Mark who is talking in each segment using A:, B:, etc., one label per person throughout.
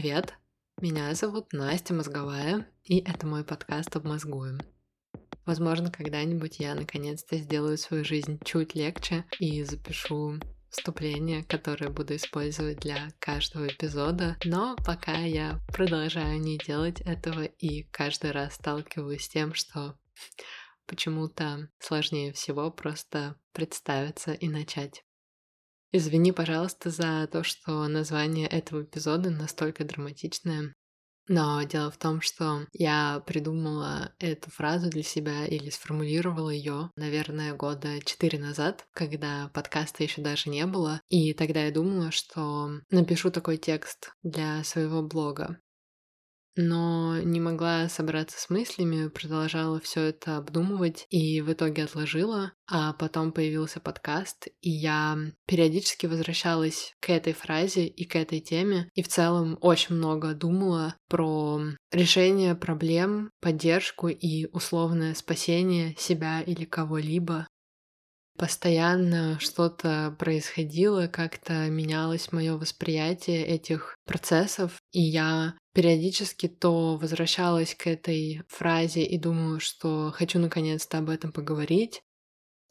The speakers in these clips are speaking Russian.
A: привет! Меня зовут Настя Мозговая, и это мой подкаст «Обмозгуем». Возможно, когда-нибудь я наконец-то сделаю свою жизнь чуть легче и запишу вступление, которое буду использовать для каждого эпизода, но пока я продолжаю не делать этого и каждый раз сталкиваюсь с тем, что почему-то сложнее всего просто представиться и начать. Извини, пожалуйста, за то, что название этого эпизода настолько драматичное. Но дело в том, что я придумала эту фразу для себя или сформулировала ее, наверное, года четыре назад, когда подкаста еще даже не было. И тогда я думала, что напишу такой текст для своего блога но не могла собраться с мыслями, продолжала все это обдумывать и в итоге отложила. А потом появился подкаст, и я периодически возвращалась к этой фразе и к этой теме, и в целом очень много думала про решение проблем, поддержку и условное спасение себя или кого-либо постоянно что-то происходило, как-то менялось мое восприятие этих процессов, и я периодически то возвращалась к этой фразе и думала, что хочу наконец-то об этом поговорить.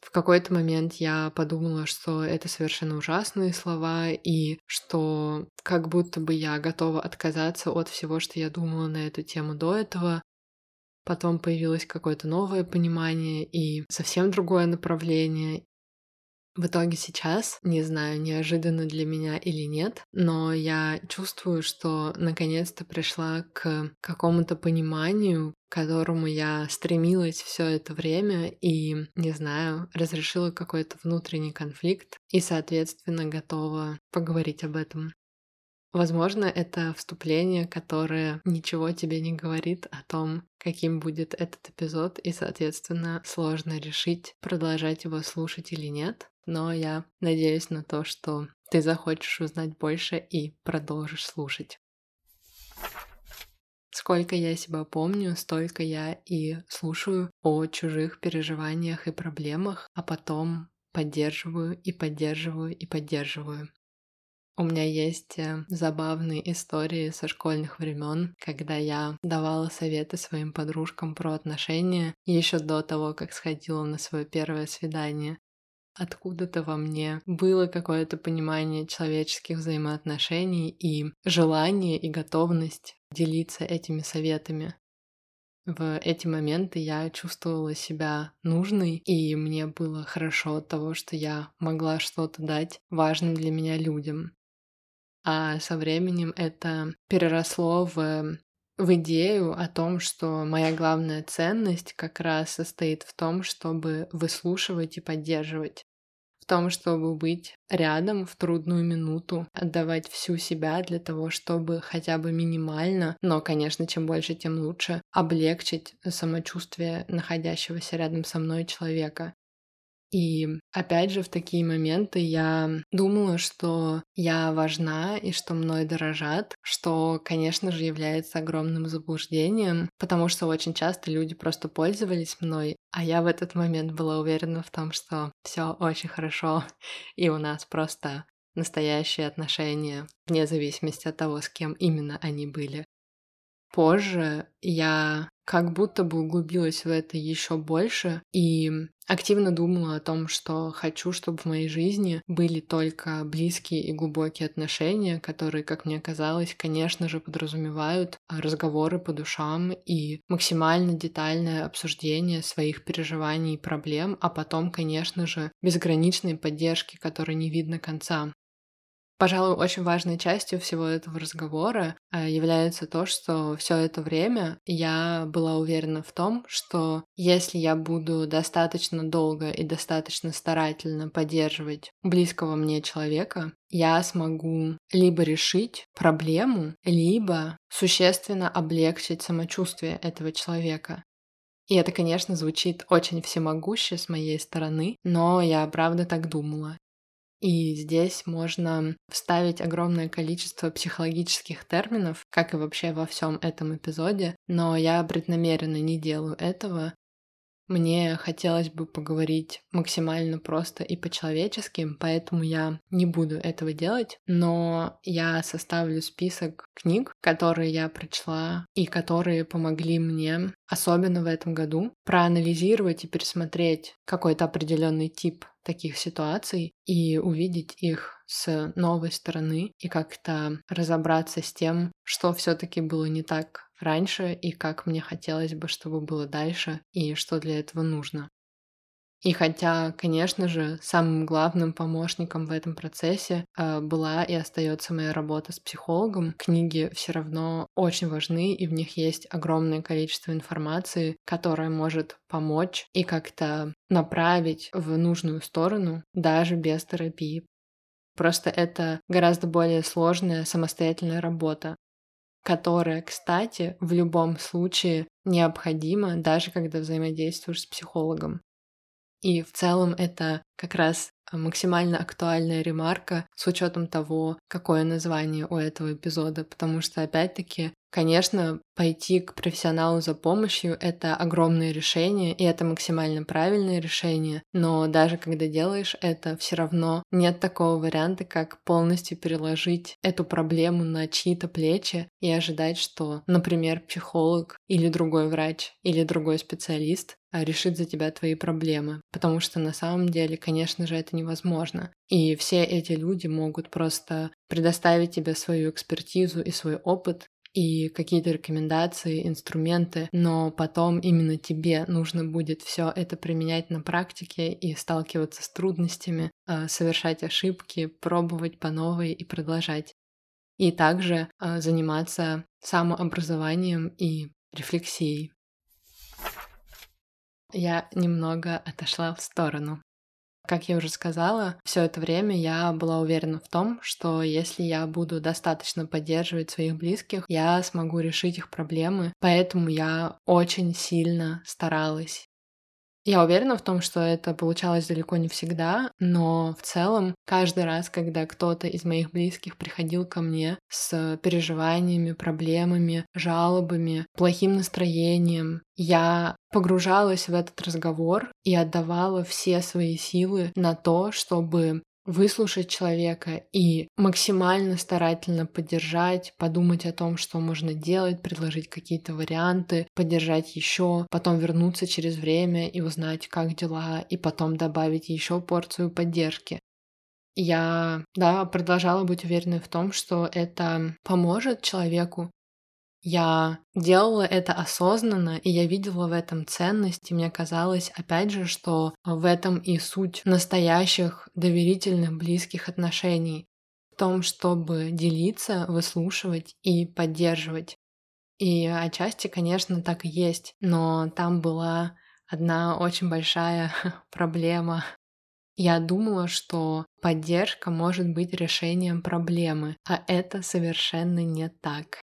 A: В какой-то момент я подумала, что это совершенно ужасные слова, и что как будто бы я готова отказаться от всего, что я думала на эту тему до этого, Потом появилось какое-то новое понимание и совсем другое направление. В итоге сейчас, не знаю, неожиданно для меня или нет, но я чувствую, что наконец-то пришла к какому-то пониманию, к которому я стремилась все это время и, не знаю, разрешила какой-то внутренний конфликт и, соответственно, готова поговорить об этом. Возможно, это вступление, которое ничего тебе не говорит о том, каким будет этот эпизод, и, соответственно, сложно решить, продолжать его слушать или нет. Но я надеюсь на то, что ты захочешь узнать больше и продолжишь слушать. Сколько я себя помню, столько я и слушаю о чужих переживаниях и проблемах, а потом поддерживаю и поддерживаю и поддерживаю. У меня есть э, забавные истории со школьных времен, когда я давала советы своим подружкам про отношения еще до того, как сходила на свое первое свидание. Откуда-то во мне было какое-то понимание человеческих взаимоотношений и желание и готовность делиться этими советами. В эти моменты я чувствовала себя нужной, и мне было хорошо от того, что я могла что-то дать важным для меня людям а со временем это переросло в в идею о том, что моя главная ценность как раз состоит в том, чтобы выслушивать и поддерживать. Том, чтобы быть рядом в трудную минуту, отдавать всю себя для того, чтобы хотя бы минимально, но, конечно, чем больше, тем лучше, облегчить самочувствие находящегося рядом со мной человека. И опять же, в такие моменты я думала, что я важна и что мной дорожат, что, конечно же, является огромным заблуждением, потому что очень часто люди просто пользовались мной, а я в этот момент была уверена в том, что все очень хорошо, и у нас просто настоящие отношения, вне зависимости от того, с кем именно они были. Позже я как будто бы углубилась в это еще больше и активно думала о том, что хочу, чтобы в моей жизни были только близкие и глубокие отношения, которые, как мне казалось, конечно же, подразумевают разговоры по душам и максимально детальное обсуждение своих переживаний и проблем, а потом, конечно же, безграничной поддержки, которой не видно конца. Пожалуй, очень важной частью всего этого разговора э, является то, что все это время я была уверена в том, что если я буду достаточно долго и достаточно старательно поддерживать близкого мне человека, я смогу либо решить проблему, либо существенно облегчить самочувствие этого человека. И это, конечно, звучит очень всемогуще с моей стороны, но я правда так думала. И здесь можно вставить огромное количество психологических терминов, как и вообще во всем этом эпизоде, но я преднамеренно не делаю этого. Мне хотелось бы поговорить максимально просто и по-человечески, поэтому я не буду этого делать, но я составлю список книг, которые я прочла и которые помогли мне, особенно в этом году, проанализировать и пересмотреть какой-то определенный тип таких ситуаций и увидеть их с новой стороны и как-то разобраться с тем, что все-таки было не так раньше и как мне хотелось бы, чтобы было дальше и что для этого нужно. И хотя, конечно же, самым главным помощником в этом процессе э, была и остается моя работа с психологом, книги все равно очень важны, и в них есть огромное количество информации, которая может помочь и как-то направить в нужную сторону даже без терапии. Просто это гораздо более сложная самостоятельная работа, которая, кстати, в любом случае необходима, даже когда взаимодействуешь с психологом. И в целом это как раз максимально актуальная ремарка с учетом того, какое название у этого эпизода, потому что, опять-таки, конечно, пойти к профессионалу за помощью — это огромное решение, и это максимально правильное решение, но даже когда делаешь это, все равно нет такого варианта, как полностью переложить эту проблему на чьи-то плечи и ожидать, что, например, психолог или другой врач или другой специалист а, решит за тебя твои проблемы, потому что на самом деле, конечно же, это невозможно. И все эти люди могут просто предоставить тебе свою экспертизу и свой опыт, и какие-то рекомендации, инструменты, но потом именно тебе нужно будет все это применять на практике и сталкиваться с трудностями, а, совершать ошибки, пробовать по новой и продолжать. И также а, заниматься самообразованием и рефлексией. Я немного отошла в сторону. Как я уже сказала, все это время я была уверена в том, что если я буду достаточно поддерживать своих близких, я смогу решить их проблемы. Поэтому я очень сильно старалась я уверена в том, что это получалось далеко не всегда, но в целом каждый раз, когда кто-то из моих близких приходил ко мне с переживаниями, проблемами, жалобами, плохим настроением, я погружалась в этот разговор и отдавала все свои силы на то, чтобы выслушать человека и максимально старательно поддержать, подумать о том, что можно делать, предложить какие-то варианты, поддержать еще, потом вернуться через время и узнать, как дела, и потом добавить еще порцию поддержки. Я, да, продолжала быть уверенной в том, что это поможет человеку я делала это осознанно, и я видела в этом ценность, и мне казалось, опять же, что в этом и суть настоящих доверительных близких отношений. В том, чтобы делиться, выслушивать и поддерживать. И отчасти, конечно, так и есть, но там была одна очень большая проблема. Я думала, что поддержка может быть решением проблемы, а это совершенно не так.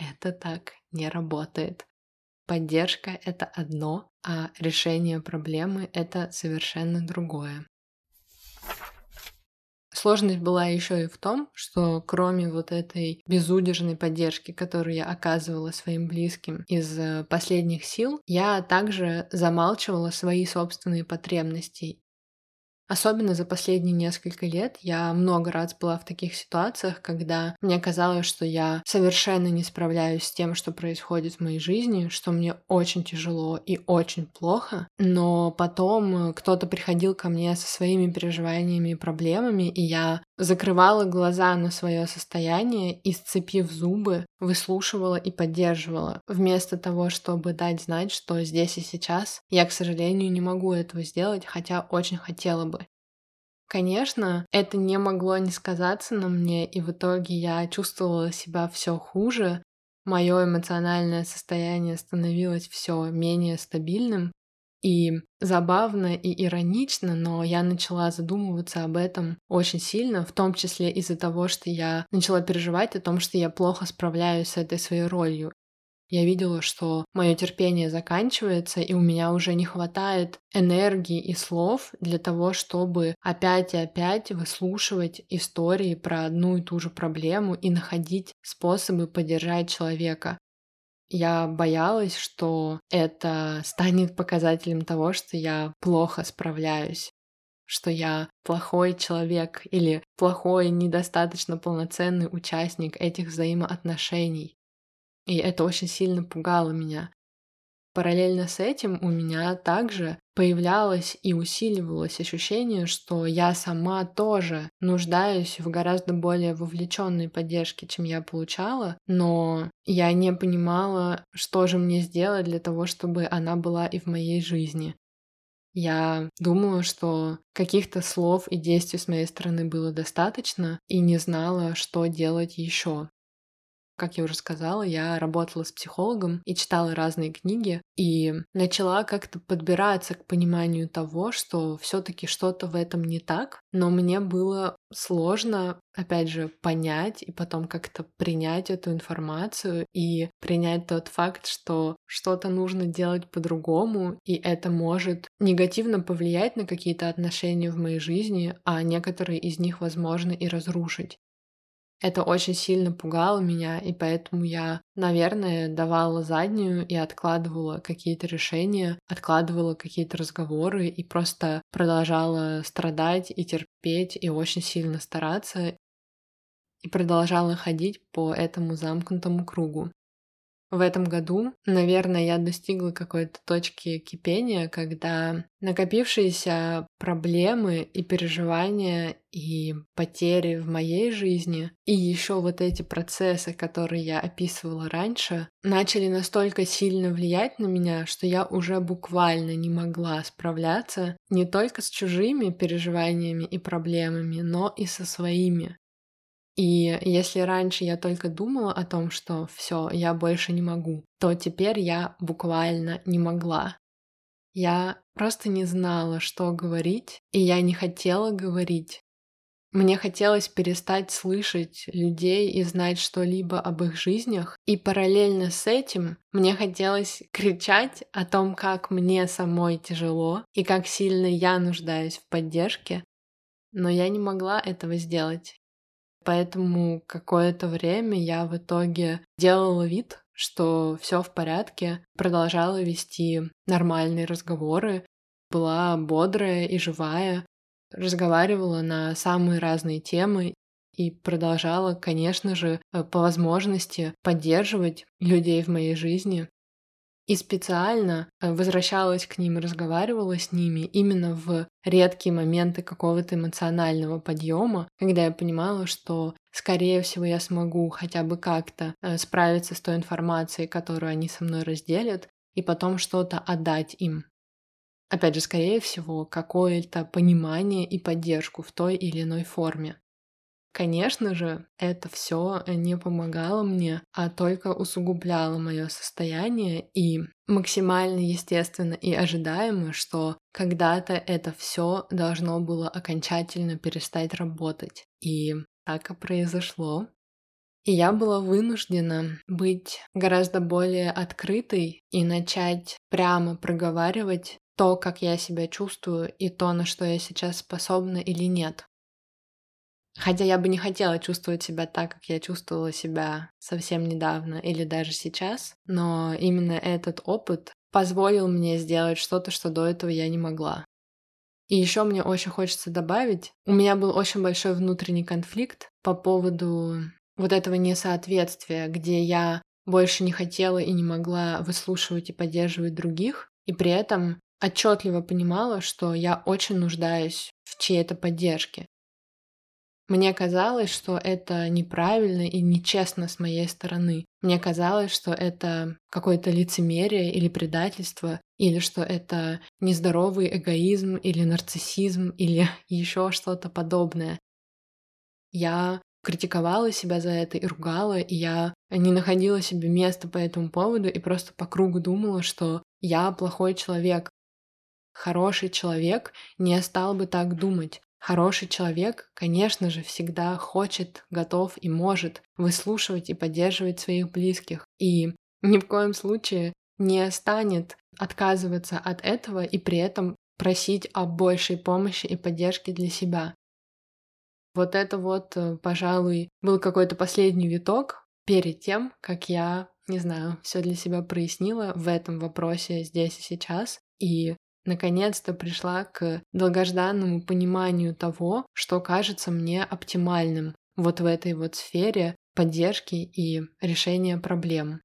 A: Это так не работает. Поддержка — это одно, а решение проблемы — это совершенно другое. Сложность была еще и в том, что кроме вот этой безудержной поддержки, которую я оказывала своим близким из э, последних сил, я также замалчивала свои собственные потребности Особенно за последние несколько лет я много раз была в таких ситуациях, когда мне казалось, что я совершенно не справляюсь с тем, что происходит в моей жизни, что мне очень тяжело и очень плохо, но потом кто-то приходил ко мне со своими переживаниями и проблемами, и я закрывала глаза на свое состояние и, сцепив зубы, выслушивала и поддерживала, вместо того, чтобы дать знать, что здесь и сейчас я, к сожалению, не могу этого сделать, хотя очень хотела бы. Конечно, это не могло не сказаться на мне, и в итоге я чувствовала себя все хуже, мое эмоциональное состояние становилось все менее стабильным, и забавно и иронично, но я начала задумываться об этом очень сильно, в том числе из-за того, что я начала переживать о том, что я плохо справляюсь с этой своей ролью. Я видела, что мое терпение заканчивается, и у меня уже не хватает энергии и слов для того, чтобы опять и опять выслушивать истории про одну и ту же проблему и находить способы поддержать человека. Я боялась, что это станет показателем того, что я плохо справляюсь, что я плохой человек или плохой, недостаточно полноценный участник этих взаимоотношений. И это очень сильно пугало меня. Параллельно с этим у меня также появлялось и усиливалось ощущение, что я сама тоже нуждаюсь в гораздо более вовлеченной поддержке, чем я получала, но я не понимала, что же мне сделать для того, чтобы она была и в моей жизни. Я думала, что каких-то слов и действий с моей стороны было достаточно, и не знала, что делать еще. Как я уже сказала, я работала с психологом и читала разные книги, и начала как-то подбираться к пониманию того, что все-таки что-то в этом не так, но мне было сложно, опять же, понять и потом как-то принять эту информацию и принять тот факт, что что-то нужно делать по-другому, и это может негативно повлиять на какие-то отношения в моей жизни, а некоторые из них, возможно, и разрушить. Это очень сильно пугало меня, и поэтому я, наверное, давала заднюю и откладывала какие-то решения, откладывала какие-то разговоры и просто продолжала страдать и терпеть и очень сильно стараться и продолжала ходить по этому замкнутому кругу. В этом году, наверное, я достигла какой-то точки кипения, когда накопившиеся проблемы и переживания и потери в моей жизни, и еще вот эти процессы, которые я описывала раньше, начали настолько сильно влиять на меня, что я уже буквально не могла справляться не только с чужими переживаниями и проблемами, но и со своими. И если раньше я только думала о том, что все, я больше не могу, то теперь я буквально не могла. Я просто не знала, что говорить, и я не хотела говорить. Мне хотелось перестать слышать людей и знать что-либо об их жизнях, и параллельно с этим мне хотелось кричать о том, как мне самой тяжело и как сильно я нуждаюсь в поддержке, но я не могла этого сделать. Поэтому какое-то время я в итоге делала вид, что все в порядке, продолжала вести нормальные разговоры, была бодрая и живая, разговаривала на самые разные темы и продолжала, конечно же, по возможности поддерживать людей в моей жизни, и специально э, возвращалась к ним разговаривала с ними именно в редкие моменты какого-то эмоционального подъема, когда я понимала, что, скорее всего, я смогу хотя бы как-то э, справиться с той информацией, которую они со мной разделят, и потом что-то отдать им. Опять же, скорее всего, какое-то понимание и поддержку в той или иной форме. Конечно же, это все не помогало мне, а только усугубляло мое состояние и максимально естественно и ожидаемо, что когда-то это все должно было окончательно перестать работать. И так и произошло. И я была вынуждена быть гораздо более открытой и начать прямо проговаривать то, как я себя чувствую и то, на что я сейчас способна или нет. Хотя я бы не хотела чувствовать себя так, как я чувствовала себя совсем недавно или даже сейчас, но именно этот опыт позволил мне сделать что-то, что до этого я не могла. И еще мне очень хочется добавить, у меня был очень большой внутренний конфликт по поводу вот этого несоответствия, где я больше не хотела и не могла выслушивать и поддерживать других, и при этом отчетливо понимала, что я очень нуждаюсь в чьей-то поддержке. Мне казалось, что это неправильно и нечестно с моей стороны. Мне казалось, что это какое-то лицемерие или предательство, или что это нездоровый эгоизм или нарциссизм или еще что-то подобное. Я критиковала себя за это и ругала, и я не находила себе места по этому поводу и просто по кругу думала, что я плохой человек. Хороший человек не стал бы так думать. Хороший человек, конечно же, всегда хочет, готов и может выслушивать и поддерживать своих близких. И ни в коем случае не станет отказываться от этого и при этом просить о большей помощи и поддержке для себя. Вот это вот, э, пожалуй, был какой-то последний виток перед тем, как я не знаю, все для себя прояснила в этом вопросе здесь и сейчас. И наконец-то пришла к долгожданному пониманию того, что кажется мне оптимальным вот в этой вот сфере поддержки и решения проблем.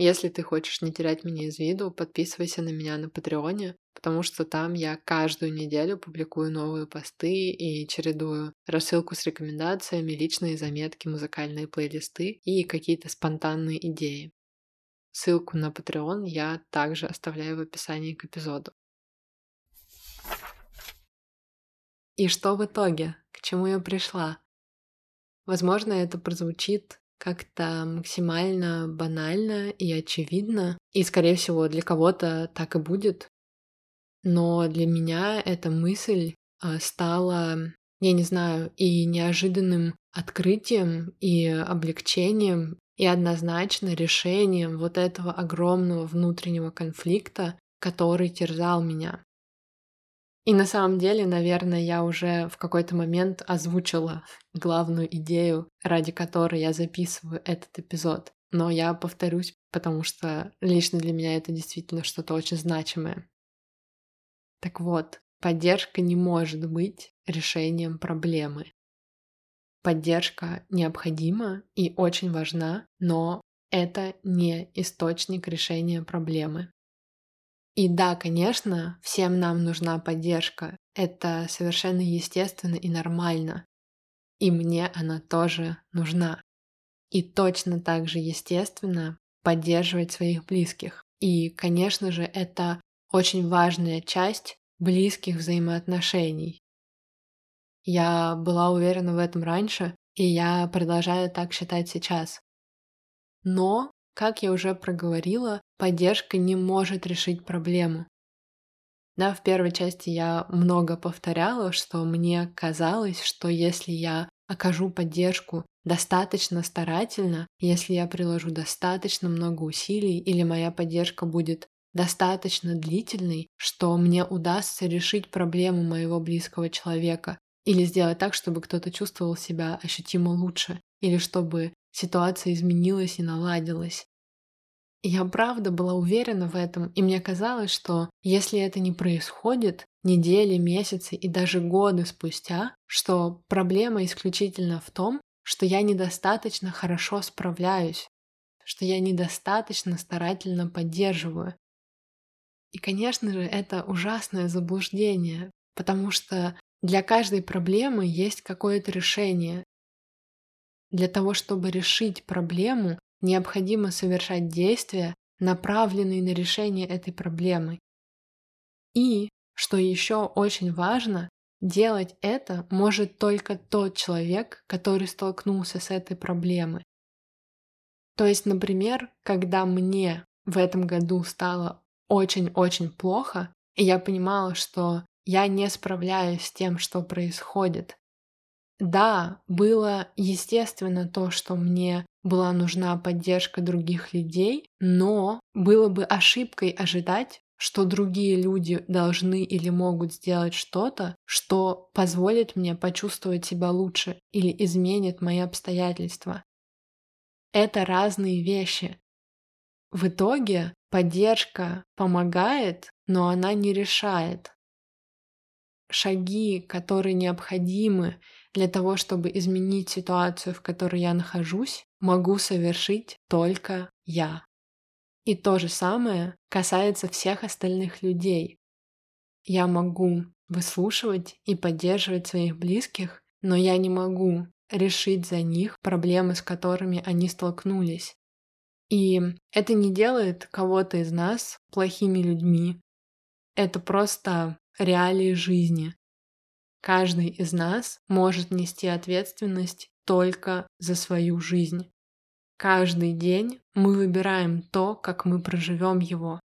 A: Если ты хочешь не терять меня из виду, подписывайся на меня на Патреоне, потому что там я каждую неделю публикую новые посты и чередую рассылку с рекомендациями, личные заметки, музыкальные плейлисты и какие-то спонтанные идеи. Ссылку на Patreon я также оставляю в описании к эпизоду. И что в итоге? К чему я пришла? Возможно, это прозвучит как-то максимально банально и очевидно, и, скорее всего, для кого-то так и будет. Но для меня эта мысль а, стала, я не знаю, и неожиданным открытием, и облегчением, и однозначно решением вот этого огромного внутреннего конфликта, который терзал меня. И на самом деле, наверное, я уже в какой-то момент озвучила главную идею, ради которой я записываю этот эпизод. Но я повторюсь, потому что лично для меня это действительно что-то очень значимое. Так вот, поддержка не может быть решением проблемы. Поддержка необходима и очень важна, но это не источник решения проблемы. И да, конечно, всем нам нужна поддержка. Это совершенно естественно и нормально. И мне она тоже нужна. И точно так же естественно поддерживать своих близких. И, конечно же, это очень важная часть близких взаимоотношений. Я была уверена в этом раньше, и я продолжаю так считать сейчас. Но, как я уже проговорила, поддержка не может решить проблему. Да, в первой части я много повторяла, что мне казалось, что если я окажу поддержку достаточно старательно, если я приложу достаточно много усилий или моя поддержка будет достаточно длительной, что мне удастся решить проблему моего близкого человека, или сделать так, чтобы кто-то чувствовал себя ощутимо лучше. Или чтобы ситуация изменилась и наладилась. я правда была уверена в этом, и мне казалось, что если это не происходит недели, месяцы и даже годы спустя, что проблема исключительно в том, что я недостаточно хорошо справляюсь, что я недостаточно старательно поддерживаю. И, конечно же, это ужасное заблуждение, потому что для каждой проблемы есть какое-то решение. Для того, чтобы решить проблему, необходимо совершать действия, направленные на решение этой проблемы. И, что еще очень важно, делать это может только тот человек, который столкнулся с этой проблемой. То есть, например, когда мне в этом году стало очень-очень плохо, и я понимала, что я не справляюсь с тем, что происходит. Да, было естественно то, что мне была нужна поддержка других людей, но было бы ошибкой ожидать, что другие люди должны или могут сделать что-то, что позволит мне почувствовать себя лучше или изменит мои обстоятельства. Это разные вещи. В итоге поддержка помогает, но она не решает шаги, которые необходимы для того, чтобы изменить ситуацию, в которой я нахожусь, могу совершить только я. И то же самое касается всех остальных людей. Я могу выслушивать и поддерживать своих близких, но я не могу решить за них проблемы, с которыми они столкнулись. И это не делает кого-то из нас плохими людьми. Это просто реалии жизни. Каждый из нас может нести ответственность только за свою жизнь. Каждый день мы выбираем то, как мы проживем его.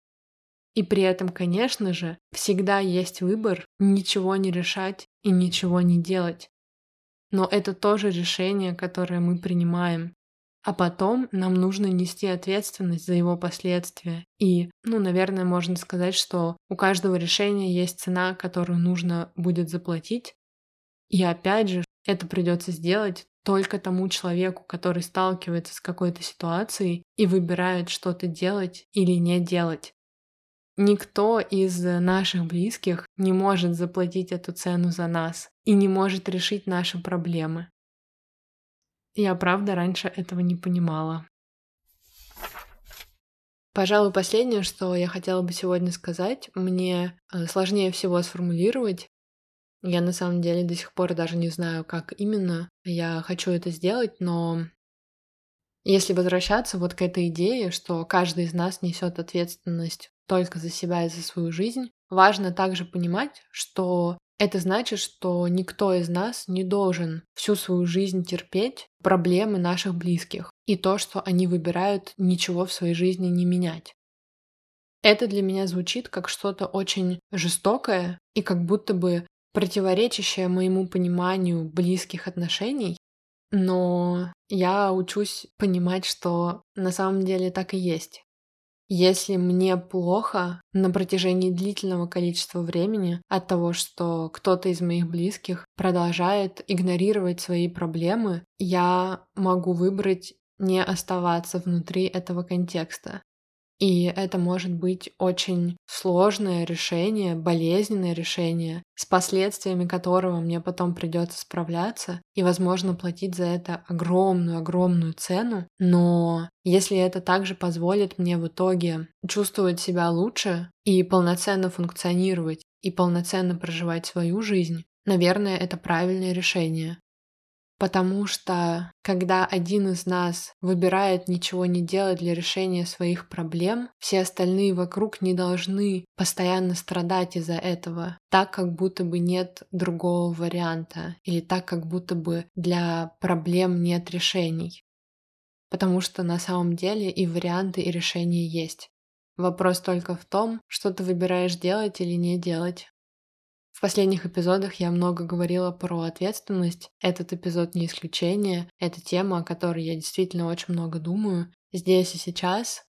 A: И при этом, конечно же, всегда есть выбор ничего не решать и ничего не делать. Но это тоже решение, которое мы принимаем. А потом нам нужно нести ответственность за его последствия. И, ну, наверное, можно сказать, что у каждого решения есть цена, которую нужно будет заплатить. И опять же, это придется сделать только тому человеку, который сталкивается с какой-то ситуацией и выбирает что-то делать или не делать. Никто из наших близких не может заплатить эту цену за нас и не может решить наши проблемы. Я правда раньше этого не понимала. Пожалуй, последнее, что я хотела бы сегодня сказать, мне э, сложнее всего сформулировать. Я на самом деле до сих пор даже не знаю, как именно я хочу это сделать, но если возвращаться вот к этой идее, что каждый из нас несет ответственность только за себя и за свою жизнь, важно также понимать, что это значит, что никто из нас не должен всю свою жизнь терпеть проблемы наших близких и то, что они выбирают ничего в своей жизни не менять. Это для меня звучит как что-то очень жестокое и как будто бы противоречащее моему пониманию близких отношений, но я учусь понимать, что на самом деле так и есть. Если мне плохо на протяжении длительного количества времени от того, что кто-то из моих близких продолжает игнорировать свои проблемы, я могу выбрать не оставаться внутри этого контекста. И это может быть очень сложное решение, болезненное решение, с последствиями которого мне потом придется справляться и, возможно, платить за это огромную-огромную цену. Но если это также позволит мне в итоге чувствовать себя лучше и полноценно функционировать и полноценно проживать свою жизнь, наверное, это правильное решение. Потому что когда один из нас выбирает ничего не делать для решения своих проблем, все остальные вокруг не должны постоянно страдать из-за этого, так как будто бы нет другого варианта, или так как будто бы для проблем нет решений. Потому что на самом деле и варианты, и решения есть. Вопрос только в том, что ты выбираешь делать или не делать. В последних эпизодах я много говорила про ответственность. Этот эпизод не исключение. Это тема, о которой я действительно очень много думаю. Здесь и сейчас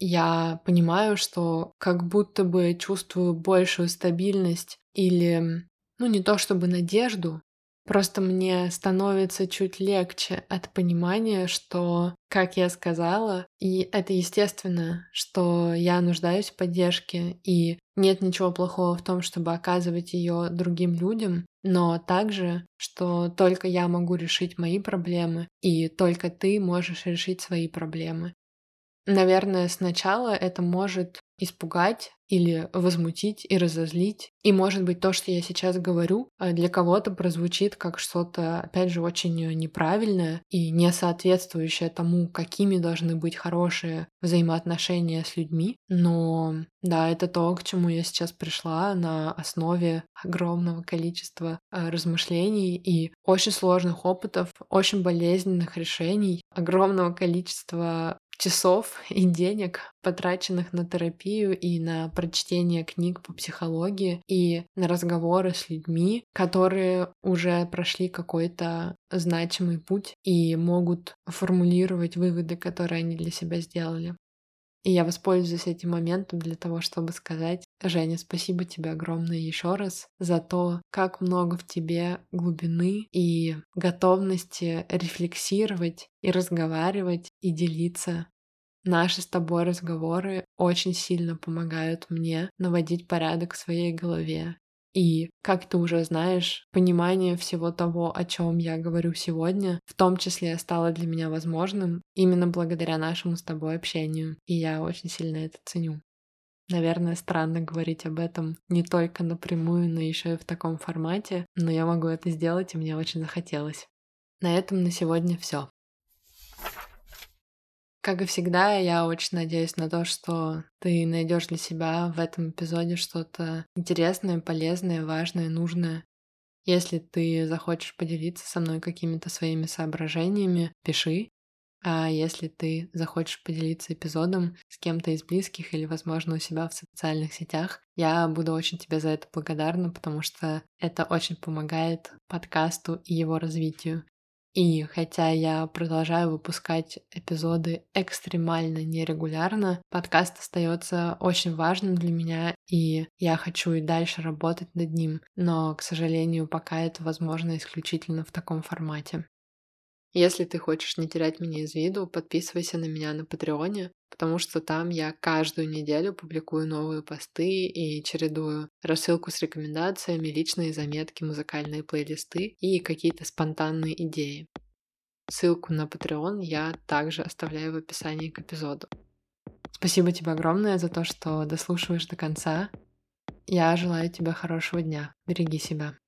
A: я понимаю, что как будто бы чувствую большую стабильность или, ну не то чтобы надежду, Просто мне становится чуть легче от понимания, что, как я сказала, и это естественно, что я нуждаюсь в поддержке, и нет ничего плохого в том, чтобы оказывать ее другим людям, но также, что только я могу решить мои проблемы, и только ты можешь решить свои проблемы. Наверное, сначала это может испугать или возмутить и разозлить. И, может быть, то, что я сейчас говорю, э, для кого-то прозвучит как что-то, опять же, очень неправильное и не соответствующее тому, какими должны быть хорошие взаимоотношения с людьми. Но да, это то, к чему я сейчас пришла на основе огромного количества э, размышлений и очень сложных опытов, очень болезненных решений, огромного количества часов и денег, потраченных на терапию и на прочтение книг по психологии и на разговоры с людьми, которые уже прошли какой-то значимый путь и могут формулировать выводы, которые они для себя сделали. И я воспользуюсь этим моментом для того, чтобы сказать, Женя, спасибо тебе огромное еще раз за то, как много в тебе глубины и готовности рефлексировать и разговаривать и делиться. Наши с тобой разговоры очень сильно помогают мне наводить порядок в своей голове и, как ты уже знаешь, понимание всего того, о чем я говорю сегодня, в том числе стало для меня возможным именно благодаря нашему с тобой общению. И я очень сильно это ценю. Наверное, странно говорить об этом не только напрямую, но еще и в таком формате, но я могу это сделать, и мне очень захотелось. На этом на сегодня все. Как и всегда, я очень надеюсь на то, что ты найдешь для себя в этом эпизоде что-то интересное, полезное, важное, нужное. Если ты захочешь поделиться со мной какими-то своими соображениями, пиши. А если ты захочешь поделиться эпизодом с кем-то из близких или, возможно, у себя в социальных сетях, я буду очень тебе за это благодарна, потому что это очень помогает подкасту и его развитию. И хотя я продолжаю выпускать эпизоды экстремально нерегулярно, подкаст остается очень важным для меня, и я хочу и дальше работать над ним, но, к сожалению, пока это возможно исключительно в таком формате. Если ты хочешь не терять меня из виду, подписывайся на меня на Патреоне, потому что там я каждую неделю публикую новые посты и чередую рассылку с рекомендациями, личные заметки, музыкальные плейлисты и какие-то спонтанные идеи. Ссылку на Patreon я также оставляю в описании к эпизоду. Спасибо тебе огромное за то, что дослушиваешь до конца. Я желаю тебе хорошего дня. Береги себя.